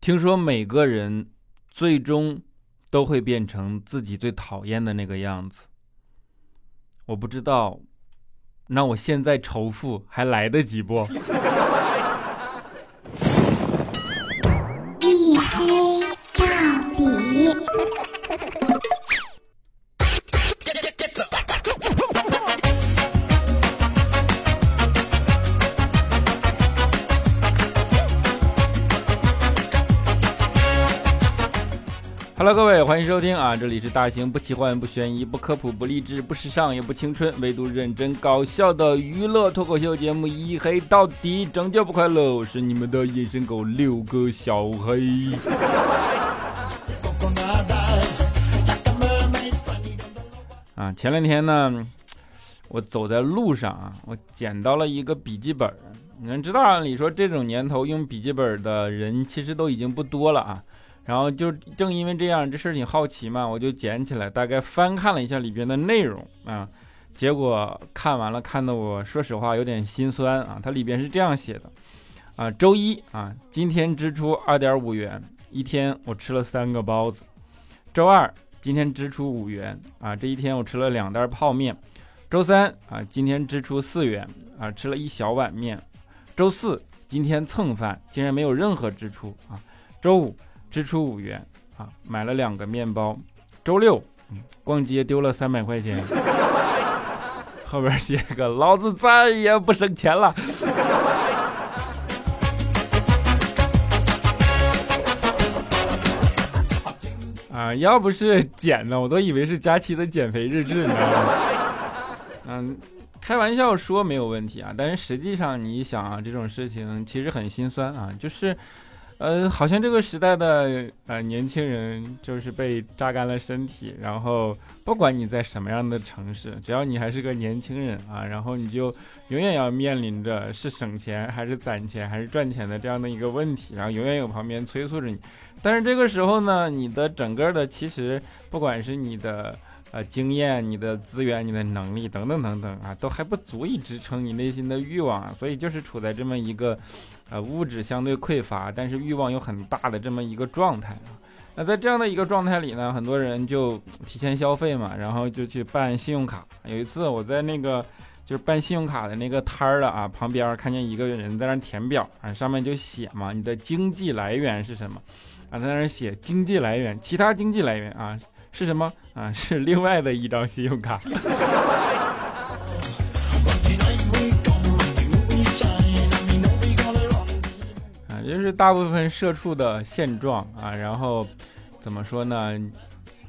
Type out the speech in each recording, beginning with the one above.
听说每个人最终都会变成自己最讨厌的那个样子。我不知道，那我现在仇富还来得及不？欢迎收听啊！这里是大型不奇幻、不悬疑、不科普、不励志、不时尚也不青春，唯独认真搞笑的娱乐脱口秀节目《一黑到底》，拯救不快乐，我是你们的隐身狗六个小黑。啊，前两天呢，我走在路上啊，我捡到了一个笔记本。你们知道，按理说这种年头用笔记本的人其实都已经不多了啊。然后就正因为这样，这事儿挺好奇嘛，我就捡起来，大概翻看了一下里边的内容啊，结果看完了，看得我说实话有点心酸啊。它里边是这样写的啊：周一啊，今天支出二点五元，一天我吃了三个包子；周二，今天支出五元啊，这一天我吃了两袋泡面；周三啊，今天支出四元啊，吃了一小碗面；周四，今天蹭饭，竟然没有任何支出啊；周五。支出五元啊，买了两个面包。周六，逛街丢了三百块钱。后边写个老子再也不省钱了。啊，要不是减呢，我都以为是佳期的减肥日志呢。嗯，开玩笑说没有问题啊，但是实际上你想啊，这种事情其实很心酸啊，就是。呃，好像这个时代的呃年轻人就是被榨干了身体，然后不管你在什么样的城市，只要你还是个年轻人啊，然后你就永远要面临着是省钱还是攒钱还是赚钱的这样的一个问题，然后永远有旁边催促着你。但是这个时候呢，你的整个的其实不管是你的。呃，经验、你的资源、你的能力等等等等啊，都还不足以支撑你内心的欲望，所以就是处在这么一个，呃，物质相对匮乏，但是欲望又很大的这么一个状态啊。那在这样的一个状态里呢，很多人就提前消费嘛，然后就去办信用卡。有一次我在那个就是办信用卡的那个摊儿了啊，旁边看见一个人在那填表啊，上面就写嘛，你的经济来源是什么啊？在那写经济来源，其他经济来源啊。是什么啊？是另外的一张信用卡。就，是大部分社畜的现状啊。然后怎么说呢？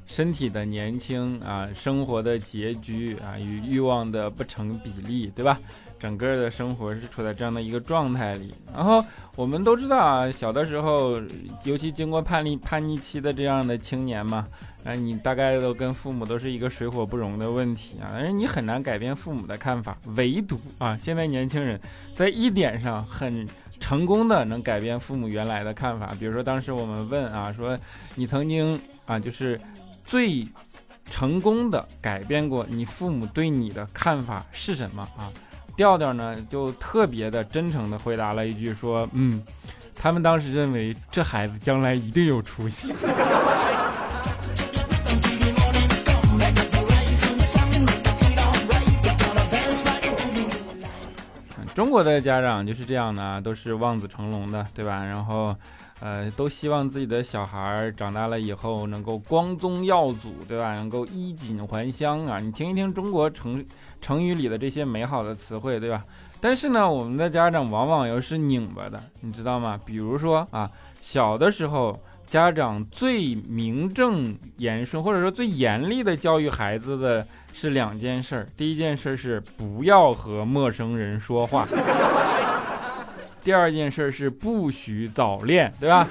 身体的年轻啊，生活的拮据啊，与欲望的不成比例，对吧？整个的生活是处在这样的一个状态里。然后我们都知道啊，小的时候，尤其经过叛逆叛逆期的这样的青年嘛，啊，你大概都跟父母都是一个水火不容的问题啊。但是你很难改变父母的看法，唯独啊，现在年轻人在一点上很成功的能改变父母原来的看法。比如说当时我们问啊，说你曾经啊，就是。最成功的改变过你父母对你的看法是什么啊？调调呢就特别的真诚的回答了一句说：“嗯，他们当时认为这孩子将来一定有出息。”中国的家长就是这样的，都是望子成龙的，对吧？然后。呃，都希望自己的小孩长大了以后能够光宗耀祖，对吧？能够衣锦还乡啊！你听一听中国成成语里的这些美好的词汇，对吧？但是呢，我们的家长往往又是拧巴的，你知道吗？比如说啊，小的时候，家长最名正言顺，或者说最严厉的教育孩子的是两件事儿。第一件事是不要和陌生人说话。第二件事是不许早恋，对吧？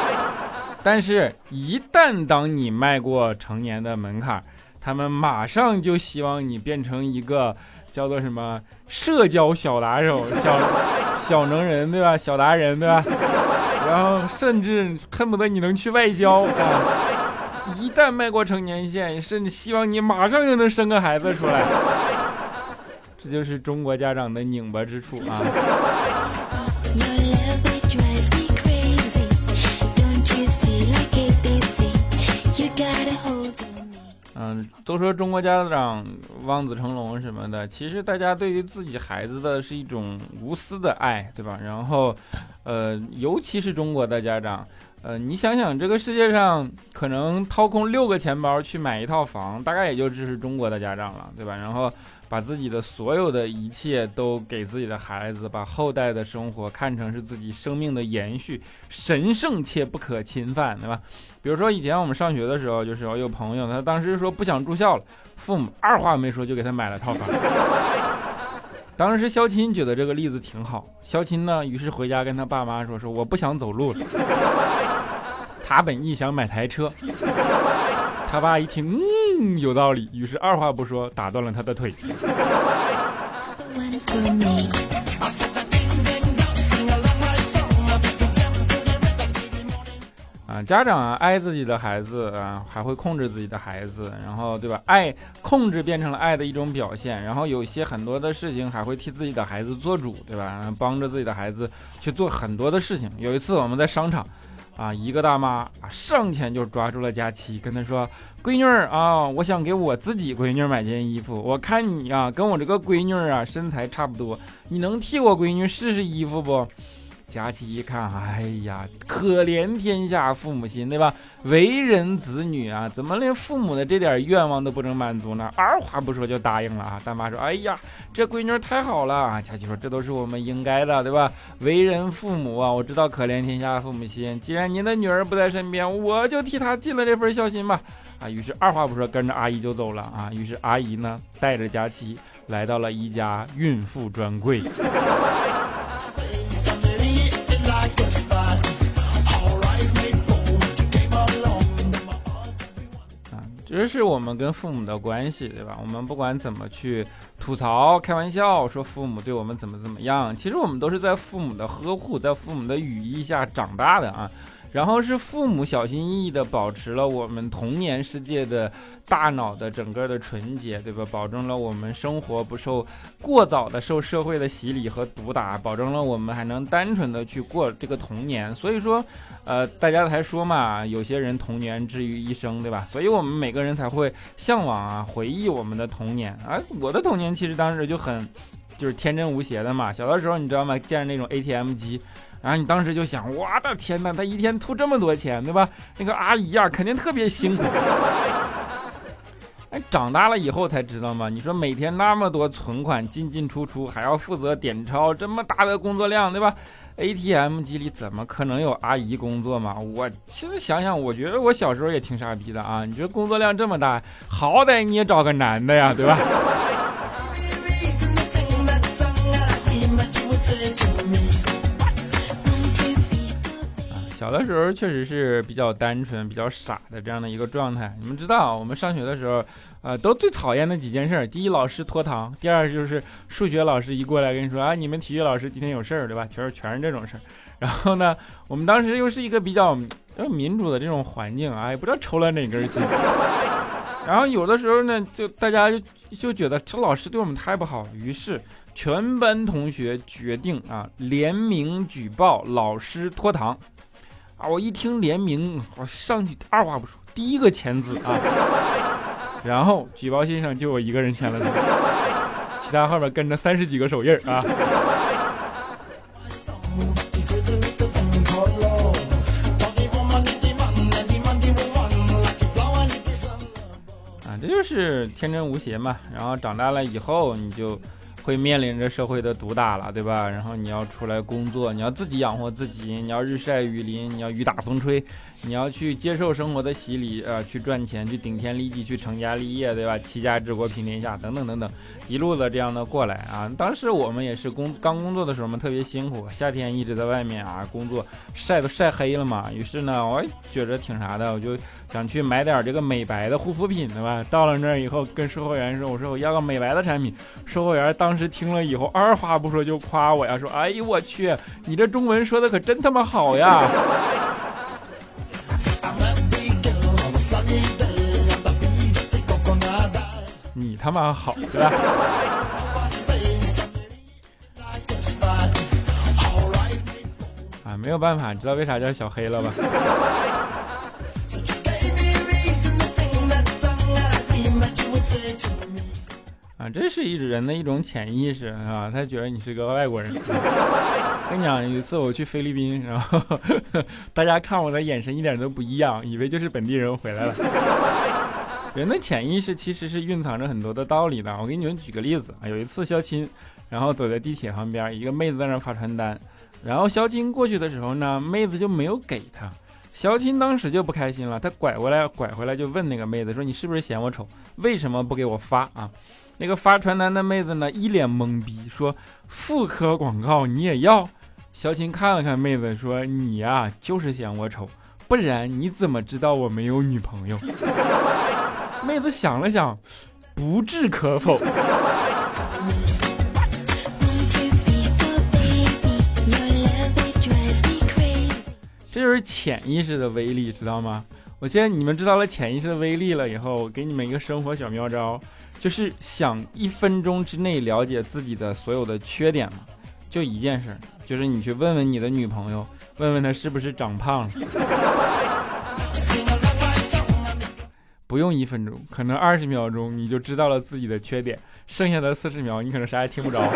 但是，一旦当你迈过成年的门槛，他们马上就希望你变成一个叫做什么社交小打手、小小能人，对吧？小达人，对吧？然后甚至恨不得你能去外交啊！一旦迈过成年线，甚至希望你马上就能生个孩子出来。这就是中国家长的拧巴之处啊！都说中国家长望子成龙什么的，其实大家对于自己孩子的是一种无私的爱，对吧？然后，呃，尤其是中国的家长，呃，你想想，这个世界上可能掏空六个钱包去买一套房，大概也就支持中国的家长了，对吧？然后。把自己的所有的一切都给自己的孩子，把后代的生活看成是自己生命的延续，神圣且不可侵犯，对吧？比如说以前我们上学的时候，就是我有朋友，他当时说不想住校了，父母二话没说就给他买了套房。当时肖钦觉得这个例子挺好，肖钦呢，于是回家跟他爸妈说：“说我不想走路了。”他本意想买台车。他爸一听，嗯，有道理，于是二话不说打断了他的腿。家长啊，爱自己的孩子啊，还会控制自己的孩子，然后对吧？爱控制变成了爱的一种表现，然后有些很多的事情还会替自己的孩子做主，对吧？帮着自己的孩子去做很多的事情。有一次我们在商场。啊，一个大妈啊，上前就抓住了佳琪，跟她说：“闺女儿啊，我想给我自己闺女买件衣服，我看你啊，跟我这个闺女啊身材差不多，你能替我闺女试试衣服不？”佳琪一看，哎呀，可怜天下父母心，对吧？为人子女啊，怎么连父母的这点愿望都不能满足呢？二话不说就答应了啊！大妈说：“哎呀，这闺女太好了啊！”佳琪说：“这都是我们应该的，对吧？为人父母啊，我知道可怜天下父母心。既然您的女儿不在身边，我就替她尽了这份孝心吧。”啊，于是二话不说跟着阿姨就走了啊。于是阿姨呢，带着佳琪来到了一家孕妇专柜。其实是我们跟父母的关系，对吧？我们不管怎么去吐槽、开玩笑，说父母对我们怎么怎么样，其实我们都是在父母的呵护、在父母的羽翼下长大的啊。然后是父母小心翼翼地保持了我们童年世界的大脑的整个的纯洁，对吧？保证了我们生活不受过早的受社会的洗礼和毒打，保证了我们还能单纯的去过这个童年。所以说，呃，大家才说嘛，有些人童年治愈一生，对吧？所以我们每个人才会向往啊，回忆我们的童年啊。我的童年其实当时就很就是天真无邪的嘛。小的时候你知道吗？见着那种 ATM 机。然后你当时就想，我的天哪，他一天吐这么多钱，对吧？那个阿姨啊，肯定特别辛苦。哎，长大了以后才知道嘛。你说每天那么多存款进进出出，还要负责点钞，这么大的工作量，对吧？ATM 机里怎么可能有阿姨工作嘛？我其实想想，我觉得我小时候也挺傻逼的啊。你觉得工作量这么大，好歹你也找个男的呀，对吧？小的时候确实是比较单纯、比较傻的这样的一个状态。你们知道，我们上学的时候，呃，都最讨厌的几件事：第一，老师拖堂；第二，就是数学老师一过来跟你说啊，你们体育老师今天有事儿，对吧？全是全是这种事儿。然后呢，我们当时又是一个比较民主的这种环境啊，也不知道抽了哪根筋。然后有的时候呢，就大家就就觉得这老师对我们太不好，于是全班同学决定啊，联名举报老师拖堂。啊！我一听联名，我上去二话不说，第一个签字啊，然后举报信上就我一个人签了字，其他后面跟着三十几个手印啊。啊，这就是天真无邪嘛。然后长大了以后，你就。会面临着社会的毒打了，对吧？然后你要出来工作，你要自己养活自己，你要日晒雨淋，你要雨打风吹，你要去接受生活的洗礼，呃，去赚钱，去顶天立地，去成家立业，对吧？齐家治国平天下，等等等等，一路的这样的过来啊。当时我们也是工刚工作的时候嘛，特别辛苦，夏天一直在外面啊工作，晒都晒黑了嘛。于是呢，我觉着挺啥的，我就想去买点这个美白的护肤品，对吧？到了那儿以后，跟售货员说，我说我要个美白的产品，售货员当。当时听了以后，二话不说就夸我呀，说：“哎呦我去，你这中文说的可真他妈好呀！”你他妈好，对吧？啊，没有办法，知道为啥叫小黑了吧？啊，这是一人的一种潜意识啊，他觉得你是个外国人。跟你讲，有一次我去菲律宾，然后 大家看我的眼神一点都不一样，以为就是本地人回来了。人的潜意识其实是蕴藏着很多的道理的。我给你们举个例子啊，有一次肖亲，然后走在地铁旁边，一个妹子在那发传单，然后肖亲过去的时候呢，妹子就没有给他。肖亲当时就不开心了，他拐过来拐回来就问那个妹子说：“你是不是嫌我丑？为什么不给我发啊？”那个发传单的妹子呢，一脸懵逼说：“妇科广告你也要？”肖亲看了看妹子说：“你呀，就是嫌我丑，不然你怎么知道我没有女朋友？”妹子想了想，不置可否。这就是潜意识的威力，知道吗？我现在你们知道了潜意识的威力了以后，我给你们一个生活小妙招，就是想一分钟之内了解自己的所有的缺点嘛，就一件事，就是你去问问你的女朋友，问问她是不是长胖了。不用一分钟，可能二十秒钟你就知道了自己的缺点，剩下的四十秒你可能啥也听不着。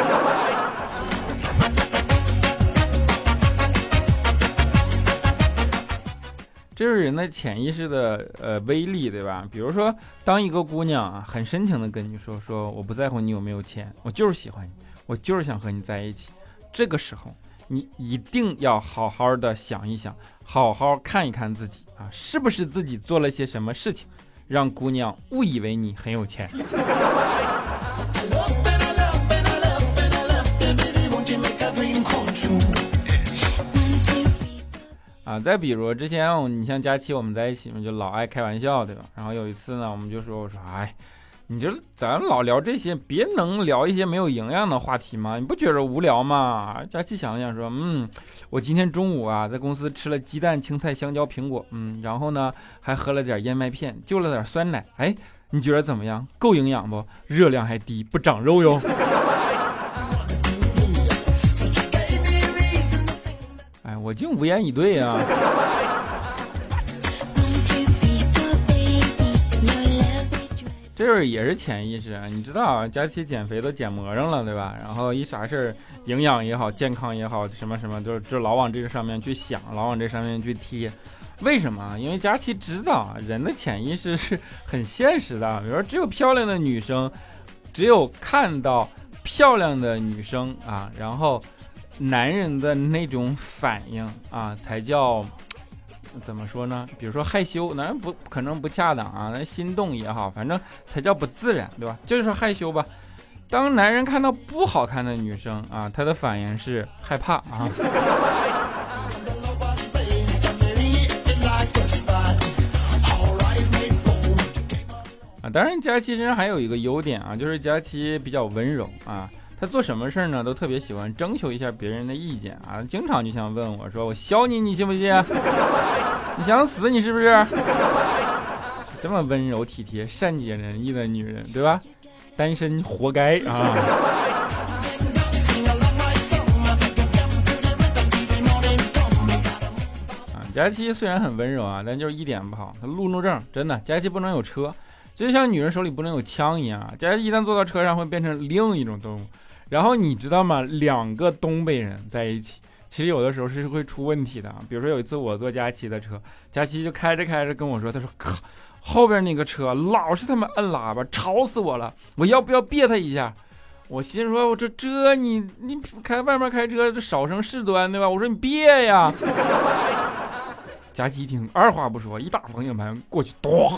这是人的潜意识的呃威力，对吧？比如说，当一个姑娘啊很深情的跟你说说我不在乎你有没有钱，我就是喜欢你，我就是想和你在一起，这个时候你一定要好好的想一想，好好看一看自己啊，是不是自己做了些什么事情，让姑娘误以为你很有钱。啊，再比如之前你像佳期我们在一起嘛，就老爱开玩笑，对吧？然后有一次呢，我们就说我说，哎，你就咱老聊这些，别能聊一些没有营养的话题吗？你不觉着无聊吗？佳琪想了想说，嗯，我今天中午啊在公司吃了鸡蛋、青菜、香蕉、苹果，嗯，然后呢还喝了点燕麦片，就了点酸奶，哎，你觉得怎么样？够营养不？热量还低，不长肉哟。哎我竟无言以对啊！这是也是潜意识啊，你知道啊，佳琪减肥都减魔上了，对吧？然后一啥事儿，营养也好，健康也好，什么什么，就是就老往这个上面去想，老往这上面去贴。为什么？因为佳琪知道，人的潜意识是很现实的。比如说，只有漂亮的女生，只有看到漂亮的女生啊，然后。男人的那种反应啊，才叫怎么说呢？比如说害羞，男人不可能不恰当啊，那心动也好，反正才叫不自然，对吧？就是说害羞吧。当男人看到不好看的女生啊，他的反应是害怕啊。啊，当然佳琪身上还有一个优点啊，就是佳琪比较温柔啊。他做什么事儿呢？都特别喜欢征求一下别人的意见啊，经常就想问我说：“我削你，你信不信？你想死，你是不是？”这么温柔体贴、善解人意的女人，对吧？单身活该啊！啊，佳期虽然很温柔啊，但就是一点不好，他路怒症，真的，佳期不能有车，就像女人手里不能有枪一样，佳琪一旦坐到车上会变成另一种动物。然后你知道吗？两个东北人在一起，其实有的时候是会出问题的。比如说有一次我坐佳琪的车，佳琪就开着开着跟我说：“他说靠，后边那个车老是他妈摁喇叭，吵死我了！我要不要别他一下？”我心说：“我这这你你开外面开车这少生事端对吧？”我说：“你别呀！”佳琪一听，二话不说，一打方向盘过去，咣。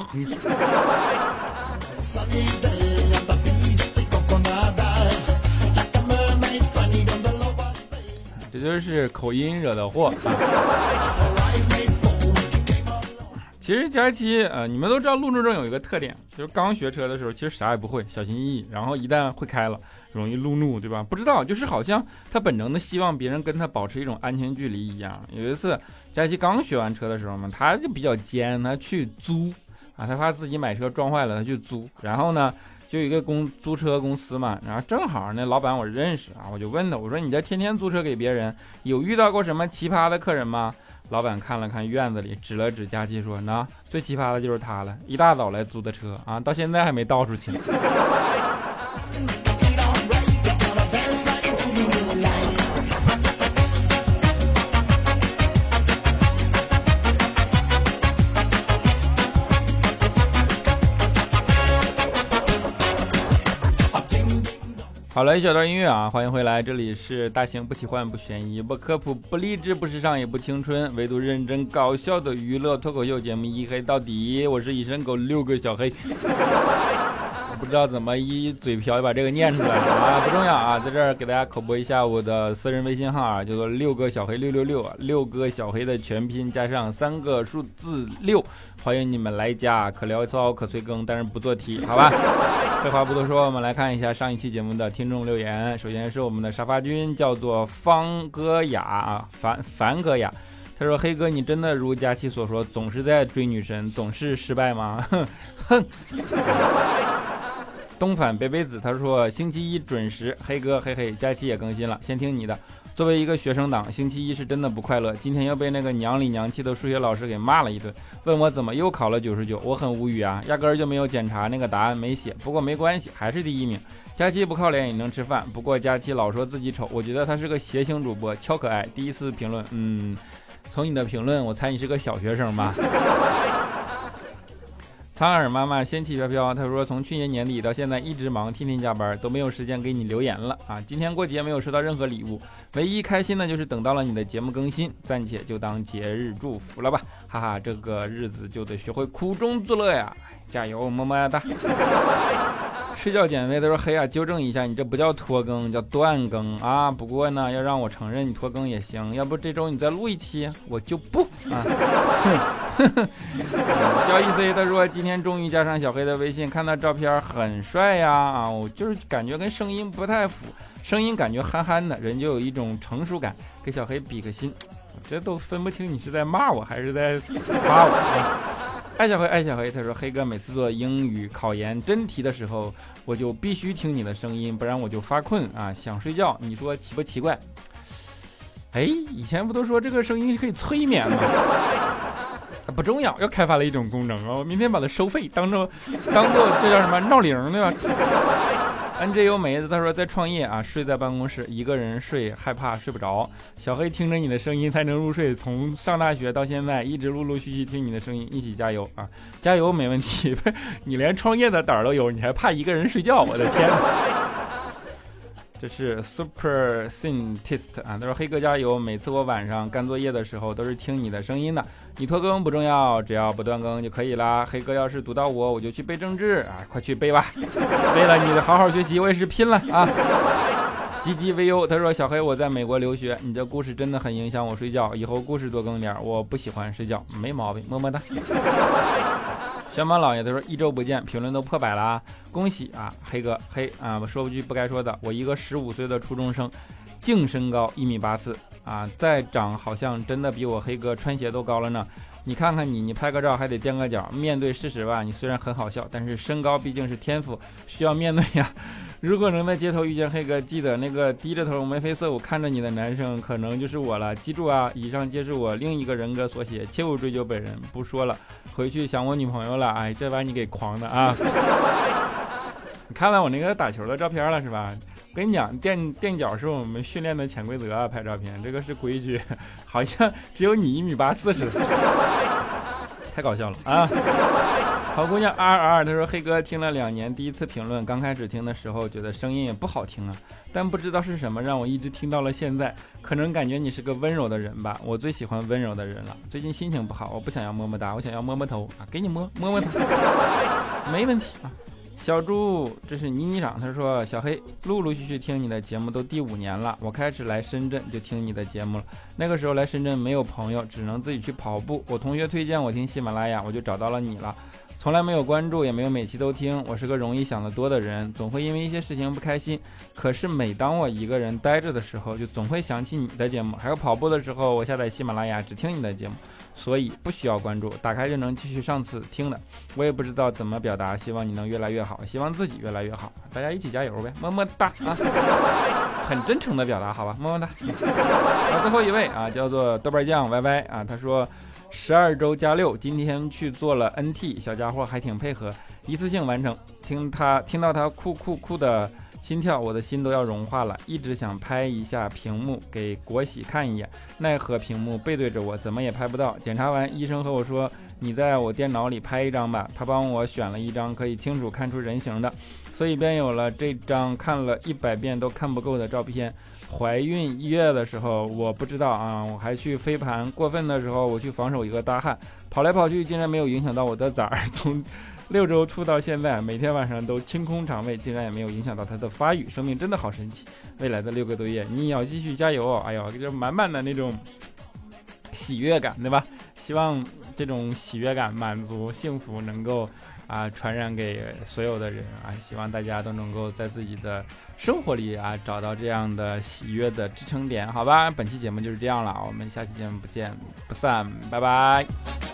这就是口音惹的祸。其实佳期，呃，你们都知道路怒症有一个特点，就是刚学车的时候，其实啥也不会，小心翼翼，然后一旦会开了，容易路怒，对吧？不知道，就是好像他本能的希望别人跟他保持一种安全距离一样。有一次，佳期刚学完车的时候嘛，他就比较尖，他去租啊，他怕自己买车撞坏了，他去租，然后呢。就一个公租车公司嘛，然后正好那老板我认识啊，我就问他，我说你这天天租车给别人，有遇到过什么奇葩的客人吗？老板看了看院子里，指了指佳琪说，那最奇葩的就是他了，一大早来租的车啊，到现在还没倒出去。好了，一小段音乐啊，欢迎回来，这里是大型不奇幻不悬疑不科普不励志不时尚也不青春，唯独认真搞笑的娱乐脱口秀节目一黑到底，我是一身狗六个小黑，不知道怎么一嘴瓢就把这个念出来了啊，不重要啊，在这儿给大家口播一下我的私人微信号啊，叫做六个小黑六六六啊，六个小黑的全拼加上三个数字六，欢迎你们来加，可聊骚可催更，但是不做题，好吧？废话不多说，我们来看一下上一期节目的听众留言。首先是我们的沙发君，叫做方哥雅啊，樊樊哥雅。他说：“黑哥，你真的如佳期所说，总是在追女神，总是失败吗？”哼 哼。东反北北子他说：“星期一准时，黑哥嘿嘿，佳期也更新了，先听你的。作为一个学生党，星期一是真的不快乐。今天又被那个娘里娘气的数学老师给骂了一顿，问我怎么又考了九十九，我很无语啊，压根儿就没有检查那个答案没写。不过没关系，还是第一名。佳期不靠脸也能吃饭，不过佳期老说自己丑，我觉得他是个谐星主播，超可爱。第一次评论，嗯，从你的评论，我猜你是个小学生吧。”苍耳妈妈仙气飘飘，她说从去年年底到现在一直忙，天天加班，都没有时间给你留言了啊！今天过节没有收到任何礼物，唯一开心的就是等到了你的节目更新，暂且就当节日祝福了吧，哈哈，这个日子就得学会苦中作乐呀！加油，么么哒！睡觉减肥，他说黑啊，纠正一下，你这不叫拖更，叫断更啊！不过呢，要让我承认你拖更也行，要不这周你再录一期，我就不啊！小 E C 他说今天终于加上小黑的微信，看他照片很帅呀啊！我就是感觉跟声音不太符，声音感觉憨憨的，人就有一种成熟感。给小黑比个心，这都分不清你是在骂我还是在夸我。爱小黑，爱小黑，他说黑哥每次做英语考研真题的时候，我就必须听你的声音，不然我就发困啊，想睡觉。你说奇不奇怪？哎，以前不都说这个声音可以催眠吗？不重要，又开发了一种功能啊！我明天把它收费，当做当做这叫什么闹铃对吧？NJ 梅子他说在创业啊，睡在办公室一个人睡，害怕睡不着。小黑听着你的声音才能入睡，从上大学到现在一直陆陆续续听你的声音，一起加油啊！加油没问题，不 是你连创业的胆儿都有，你还怕一个人睡觉？我的天！这是 Super Scientist 啊，他说黑哥加油！每次我晚上干作业的时候都是听你的声音的。你拖更不重要，只要不断更就可以啦。黑哥要是读到我，我就去背政治啊，快去背吧！为了你的好好学习，我也是拼了啊！唧唧 VU 他说小黑我在美国留学，你这故事真的很影响我睡觉，以后故事多更点，我不喜欢睡觉，没毛病，么么哒。小马老爷他说一周不见，评论都破百了啊！恭喜啊，黑哥黑啊！我说句不该说的，我一个十五岁的初中生，净身高一米八四啊，再长好像真的比我黑哥穿鞋都高了呢。你看看你，你拍个照还得垫个脚。面对事实吧，你虽然很好笑，但是身高毕竟是天赋，需要面对呀。如果能在街头遇见黑哥，记得那个低着头眉飞色舞看着你的男生，可能就是我了。记住啊，以上皆是我另一个人格所写，切勿追究本人。不说了，回去想我女朋友了。哎，这把你给狂的啊！你看了我那个打球的照片了是吧？我跟你讲，垫垫脚是我们训练的潜规则啊，拍照片这个是规矩，好像只有你一米八四似的，太搞笑了啊！好姑娘 R R，她说黑哥听了两年，第一次评论，刚开始听的时候觉得声音也不好听啊，但不知道是什么让我一直听到了现在，可能感觉你是个温柔的人吧，我最喜欢温柔的人了。最近心情不好，我不想要么么哒，我想要摸摸头啊，给你摸摸摸头，没问题啊。小猪，这是妮妮长，他说小黑陆陆续续听你的节目都第五年了，我开始来深圳就听你的节目了。那个时候来深圳没有朋友，只能自己去跑步。我同学推荐我听喜马拉雅，我就找到了你了。从来没有关注，也没有每期都听。我是个容易想得多的人，总会因为一些事情不开心。可是每当我一个人待着的时候，就总会想起你的节目。还有跑步的时候，我下载喜马拉雅只听你的节目，所以不需要关注，打开就能继续上次听的。我也不知道怎么表达，希望你能越来越好，希望自己越来越好。大家一起加油呗，么么哒啊！很真诚的表达，好吧，么么哒。啊，最后一位啊，叫做豆瓣酱 Y Y 啊，他说。十二周加六，今天去做了 NT，小家伙还挺配合，一次性完成。听他听到他酷酷酷的心跳，我的心都要融化了。一直想拍一下屏幕给国喜看一眼，奈何屏幕背对着我，怎么也拍不到。检查完，医生和我说：“你在我电脑里拍一张吧。”他帮我选了一张可以清楚看出人形的，所以便有了这张看了一百遍都看不够的照片。怀孕一月的时候，我不知道啊，我还去飞盘。过分的时候，我去防守一个大汉，跑来跑去，竟然没有影响到我的崽儿。从六周吐到现在，每天晚上都清空肠胃，竟然也没有影响到他的发育。生命真的好神奇。未来的六个多月，你也要继续加油哦！哎呦，这满满的那种 喜悦感，对吧？希望这种喜悦感、满足、幸福能够啊传染给所有的人啊！希望大家都能够在自己的生活里啊找到这样的喜悦的支撑点，好吧？本期节目就是这样了，我们下期节目不见不散，拜拜。